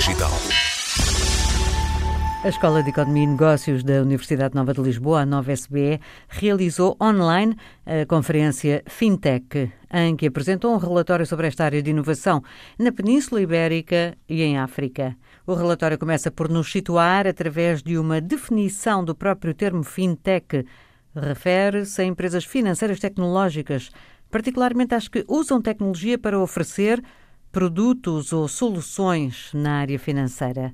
Digital. A Escola de Economia e Negócios da Universidade Nova de Lisboa, a Nova SBE, realizou online a conferência FinTech, em que apresentou um relatório sobre esta área de inovação na Península Ibérica e em África. O relatório começa por nos situar através de uma definição do próprio termo FinTech. Refere-se a empresas financeiras tecnológicas, particularmente às que usam tecnologia para oferecer produtos ou soluções na área financeira.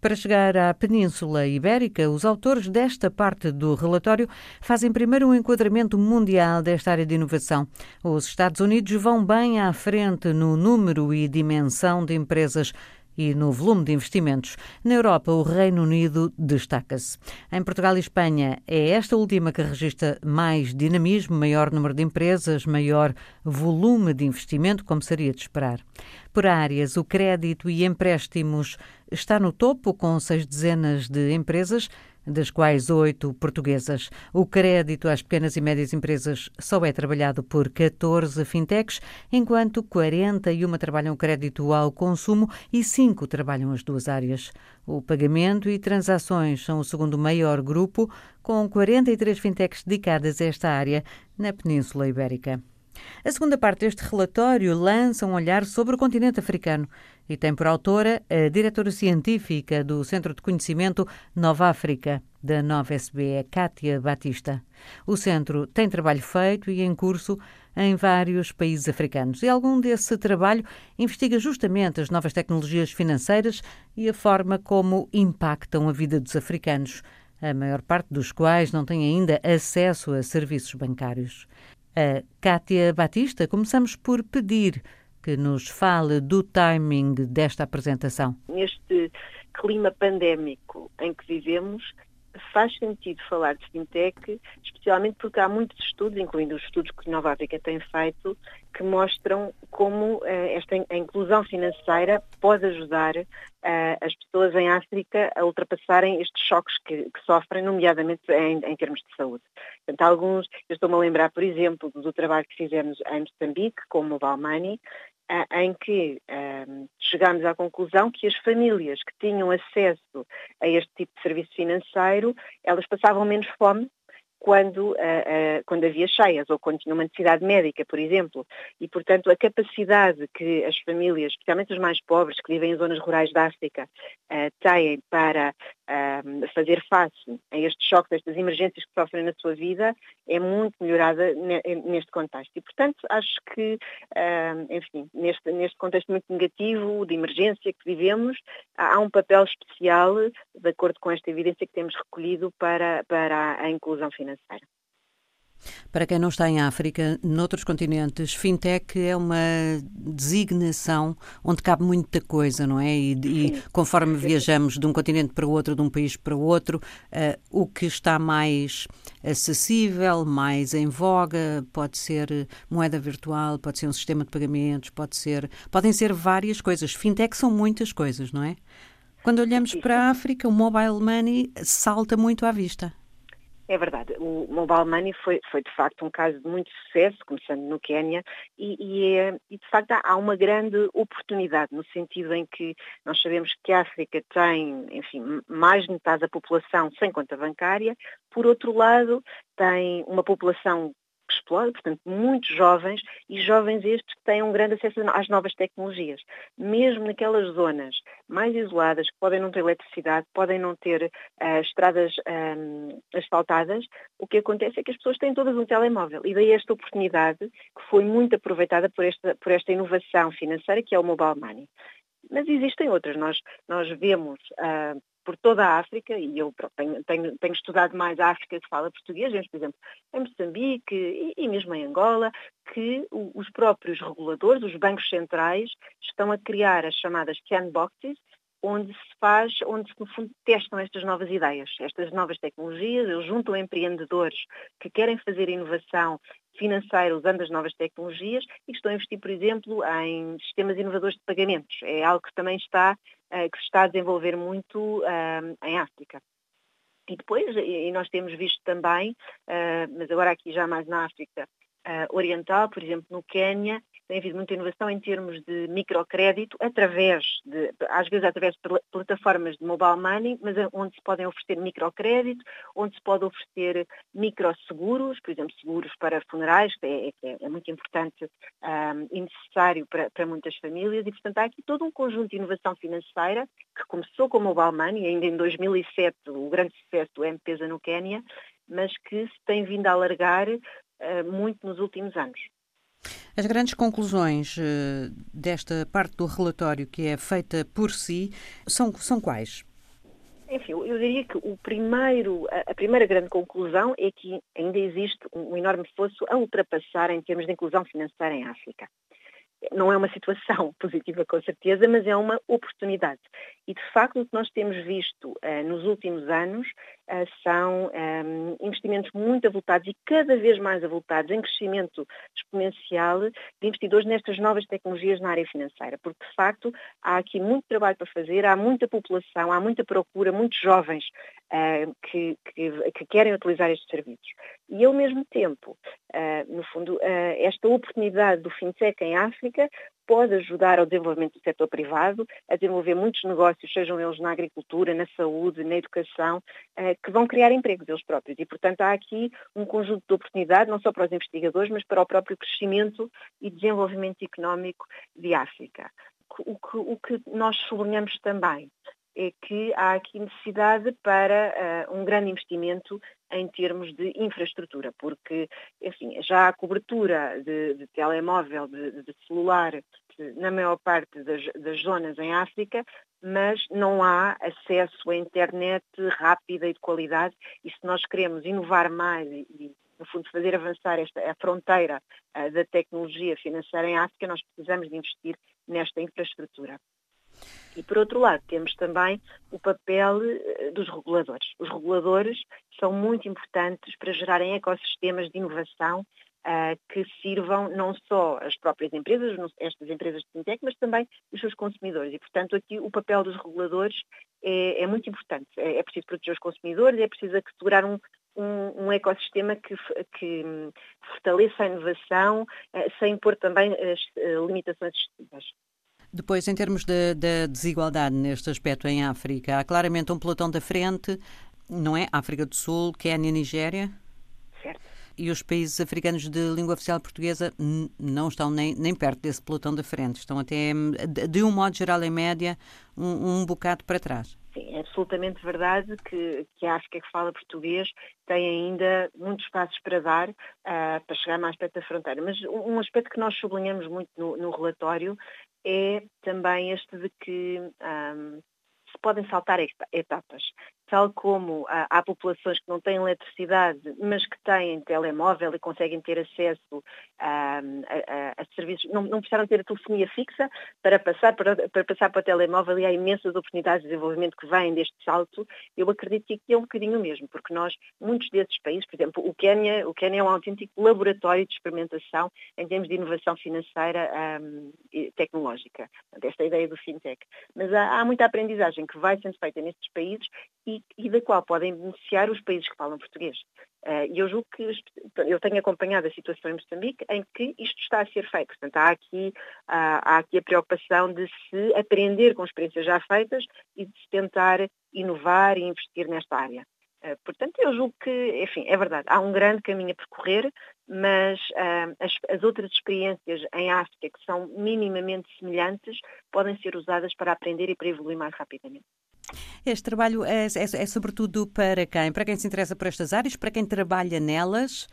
Para chegar à Península Ibérica, os autores desta parte do relatório fazem primeiro um enquadramento mundial desta área de inovação. Os Estados Unidos vão bem à frente no número e dimensão de empresas e no volume de investimentos. Na Europa, o Reino Unido destaca-se. Em Portugal e Espanha, é esta última que registra mais dinamismo, maior número de empresas, maior volume de investimento, como seria de esperar. Por áreas, o crédito e empréstimos está no topo, com seis dezenas de empresas das quais oito portuguesas. O crédito às pequenas e médias empresas só é trabalhado por 14 fintechs, enquanto 41 trabalham crédito ao consumo e 5 trabalham as duas áreas. O pagamento e transações são o segundo maior grupo, com 43 fintechs dedicadas a esta área na Península Ibérica. A segunda parte deste relatório lança um olhar sobre o continente africano e tem por autora a diretora científica do Centro de Conhecimento Nova África, da Nova SBE, Kátia Batista. O centro tem trabalho feito e em curso em vários países africanos e algum desse trabalho investiga justamente as novas tecnologias financeiras e a forma como impactam a vida dos africanos, a maior parte dos quais não tem ainda acesso a serviços bancários. A Kátia Batista, começamos por pedir que nos fale do timing desta apresentação. Neste clima pandémico em que vivemos, faz sentido falar de fintech, especialmente porque há muitos estudos, incluindo os estudos que Nova África tem feito, que mostram como uh, esta a inclusão financeira pode ajudar uh, as pessoas em África a ultrapassarem estes choques que, que sofrem, nomeadamente em, em, termos de saúde. Portanto, alguns, eu estou-me a lembrar, por exemplo, do trabalho que fizemos em Moçambique, com o Mobile Money, em que um, chegámos à conclusão que as famílias que tinham acesso a este tipo de serviço financeiro, elas passavam menos fome quando, uh, uh, quando havia cheias ou quando tinha uma necessidade médica, por exemplo. E, portanto, a capacidade que as famílias, especialmente os mais pobres, que vivem em zonas rurais da África, uh, têm para fazer face a estes choques, a estas emergências que sofrem na sua vida, é muito melhorada neste contexto. E, portanto, acho que, enfim, neste, neste contexto muito negativo de emergência que vivemos, há um papel especial, de acordo com esta evidência que temos recolhido, para, para a inclusão financeira. Para quem não está em África, noutros continentes, fintech é uma designação onde cabe muita coisa, não é? E, e conforme viajamos de um continente para o outro, de um país para o outro, uh, o que está mais acessível, mais em voga, pode ser moeda virtual, pode ser um sistema de pagamentos, pode ser, podem ser várias coisas. Fintech são muitas coisas, não é? Quando olhamos para a África, o mobile money salta muito à vista. É verdade. O Mobile Money foi, foi de facto um caso de muito sucesso, começando no Quênia, e, e, é, e, de facto há uma grande oportunidade, no sentido em que nós sabemos que a África tem, enfim, mais de metade da população sem conta bancária, por outro lado tem uma população explode, portanto, muitos jovens e jovens estes que têm um grande acesso às novas tecnologias. Mesmo naquelas zonas mais isoladas, que podem não ter eletricidade, podem não ter uh, estradas um, asfaltadas, o que acontece é que as pessoas têm todas um telemóvel. E daí esta oportunidade que foi muito aproveitada por esta, por esta inovação financeira que é o mobile money. Mas existem outras. Nós, nós vemos uh, por toda a África, e eu tenho, tenho, tenho, estudado mais a África que fala português, por exemplo, em Moçambique e, e mesmo em Angola, que os próprios reguladores, os bancos centrais, estão a criar as chamadas sandboxes, onde se faz, onde no fundo testam estas novas ideias, estas novas tecnologias, eles juntam empreendedores que querem fazer inovação financeira usando as novas tecnologias e que estão a investir, por exemplo, em sistemas inovadores de pagamentos. É algo que também está, que se está a desenvolver muito uh, em África. E depois, e nós temos visto também, uh, mas agora aqui já mais na África Oriental, por exemplo, no Quênia, tem havido muita inovação em termos de microcrédito, através de, às vezes através de plataformas de mobile money, mas onde se podem oferecer microcrédito, onde se pode oferecer microseguros, por exemplo, seguros para funerais, que é, é, é muito importante um, e necessário para, para muitas famílias, e portanto há aqui todo um conjunto de inovação financeira que começou com o mobile money, ainda em 2007, o grande sucesso do M-Pesa no Quénia, mas que se tem vindo a alargar uh, muito nos últimos anos. As grandes conclusões uh, desta parte do relatório que é feita por si são, são quais? Enfim, eu diria que o primeiro, a primeira grande conclusão é que ainda existe um enorme fosso a ultrapassar em termos de inclusão financeira em África não é uma situação positiva com certeza, mas é uma oportunidade. E de facto o que nós temos visto uh, nos últimos anos uh, são um, ehm, investimentos muito avultados e cada vez mais avultados em crescimento exponencial de investidores nestas novas tecnologias na área financeira, porque de facto há aqui muito trabalho para fazer, há muita população, há muita procura, muitos jovens uh, que, que, que, querem utilizar estes serviços. E ao mesmo tempo, no fundo, esta oportunidade do fintech em África pode ajudar ao desenvolvimento do setor privado, a desenvolver muitos negócios, sejam eles na agricultura, na saúde, na educação, eh, que vão criar empregos eles próprios. E, portanto, há aqui um conjunto de oportunidades, não só para os investigadores, mas para o próprio crescimento e desenvolvimento económico de África. O que, o que nós sublinhamos também é que há aqui necessidade para uh, um grande investimento em termos de infraestrutura, porque enfim, já a cobertura de, de telemóvel, de, de celular, na maior parte das, das, zonas em África, mas não há acesso à internet rápida e de qualidade, e se nós queremos inovar mais e, e no fundo, fazer avançar esta, a fronteira uh, da tecnologia financeira em África, nós precisamos de investir nesta infraestrutura. E, por outro lado, temos também o papel eh, dos reguladores. Os reguladores são muito importantes para gerarem ecossistemas de inovação uh, que sirvam não só as próprias empresas, estas empresas de fintech, mas também os seus consumidores. E, portanto, aqui o papel dos reguladores é, é muito importante. É, é, preciso proteger os consumidores, é preciso assegurar um, um, um, ecossistema que, que, fortaleça a inovação, uh, sem impor também as limitações excessivas. Depois, em termos da de, de desigualdade neste aspecto em África, há claramente um pelotão da frente, não é? África do Sul, Quénia, Nigéria? Certo. E os países africanos de língua oficial portuguesa não estão nem, nem perto desse pelotão da frente, estão até, de um modo geral, em média, um, um bocado para trás. Sim, é absolutamente verdade que, que a África que fala português tem ainda muitos passos para dar uh, para chegar mais perto da fronteira. Mas um aspecto que nós sublinhamos muito no, no relatório é também este de que um, se podem saltar etapas tal como há, há, populações que não têm eletricidade, mas que têm telemóvel e conseguem ter acesso a, a, a serviços, não, não, precisaram ter a telefonia fixa para passar para, para passar para o telemóvel e há imensas oportunidades de desenvolvimento que vêm deste salto, eu acredito que é um bocadinho mesmo, porque nós, muitos desses países, por exemplo, o Quênia, o Quênia é um autêntico laboratório de experimentação em termos de inovação financeira um, e tecnológica, esta ideia do fintech. Mas há, há muita aprendizagem que vai sendo feita nestes países e e, da qual podem beneficiar os países que falam português. Eh, e eu julgo que eu tenho acompanhado a situação em Moçambique em que isto está a ser feito. Portanto, há aqui, há, aqui a preocupação de se aprender com experiências já feitas e de se tentar inovar e investir nesta área. Eh, portanto, eu julgo que, enfim, é verdade, há um grande caminho a percorrer, mas uh, as, as, outras experiências em África que são minimamente semelhantes podem ser usadas para aprender e para evoluir mais rapidamente. Este trabalho é, é, é, sobretudo para quem? Para quem se interessa por estas áreas, para quem trabalha nelas?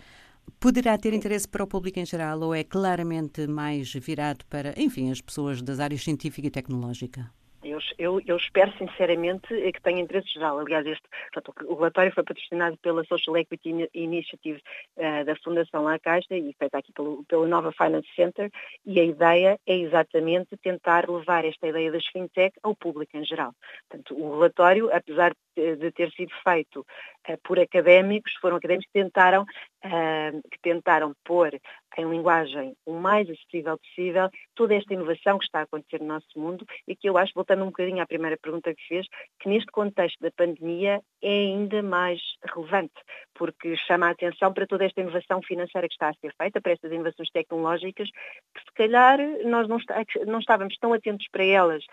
Poderá ter interesse para o público em geral ou é claramente mais virado para, enfim, as pessoas das áreas científica e tecnológica? Eu, eu, eu, espero sinceramente que tenha interesse geral. Aliás, este, portanto, o relatório foi patrocinado pela Social Equity Initiative uh, da Fundação La Caixa e feita aqui pelo, pelo Nova Finance Center e a ideia é exatamente tentar levar esta ideia das fintech ao público em geral. Portanto, o relatório, apesar de ter sido feito uh, por académicos, foram académicos que tentaram uh, que tentaram pôr em linguagem o mais acessível possível toda esta inovação que está a acontecer no nosso mundo e que eu acho, voltando um bocadinho à primeira pergunta que fez, que neste contexto da pandemia é ainda mais relevante, porque chama a atenção para toda esta inovação financeira que está a ser feita, para estas inovações tecnológicas, que se calhar nós não, está, não estávamos tão atentos para elas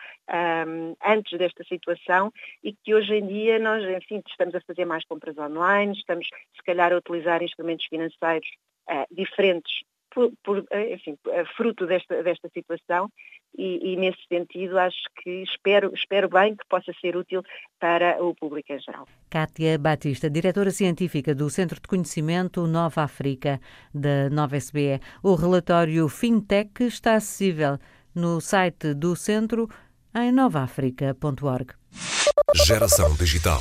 um, antes desta situação e que hoje em dia nós, enfim, estamos a fazer mais compras online, estamos se calhar a utilizar instrumentos financeiros uh, diferentes por, por, eh, enfim, eh, fruto desta, desta situação e, e, nesse sentido acho que espero, espero bem que possa ser útil para o público em geral. Kátia Batista, diretora científica do Centro de Conhecimento Nova África da Nova SBE. O relatório FinTech está acessível no site do centro em novaafrica.org. Geração Digital.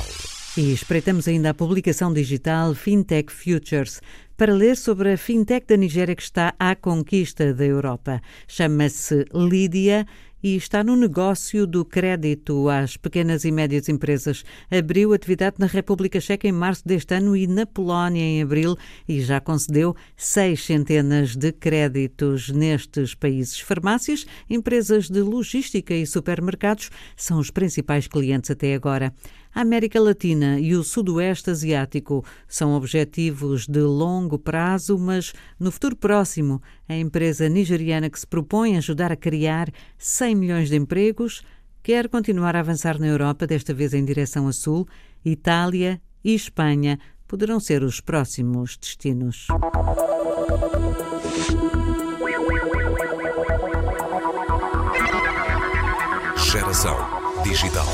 E espreitamos ainda a publicação digital Fintech Futures para ler sobre a fintech da Nigéria que está à conquista da Europa. Chama-se Lídia e está no negócio do crédito às pequenas e médias empresas. Abriu atividade na República Checa em março deste ano e na Polónia em abril e já concedeu seis centenas de créditos nestes países. Farmácias, empresas de logística e supermercados são os principais clientes até agora. A América Latina e o Sudoeste Asiático são objetivos de longo prazo, mas no futuro próximo, a empresa nigeriana que se propõe ajudar a criar 100 milhões de empregos quer continuar a avançar na Europa, desta vez em direção a sul. Itália e Espanha poderão ser os próximos destinos. Geração Digital.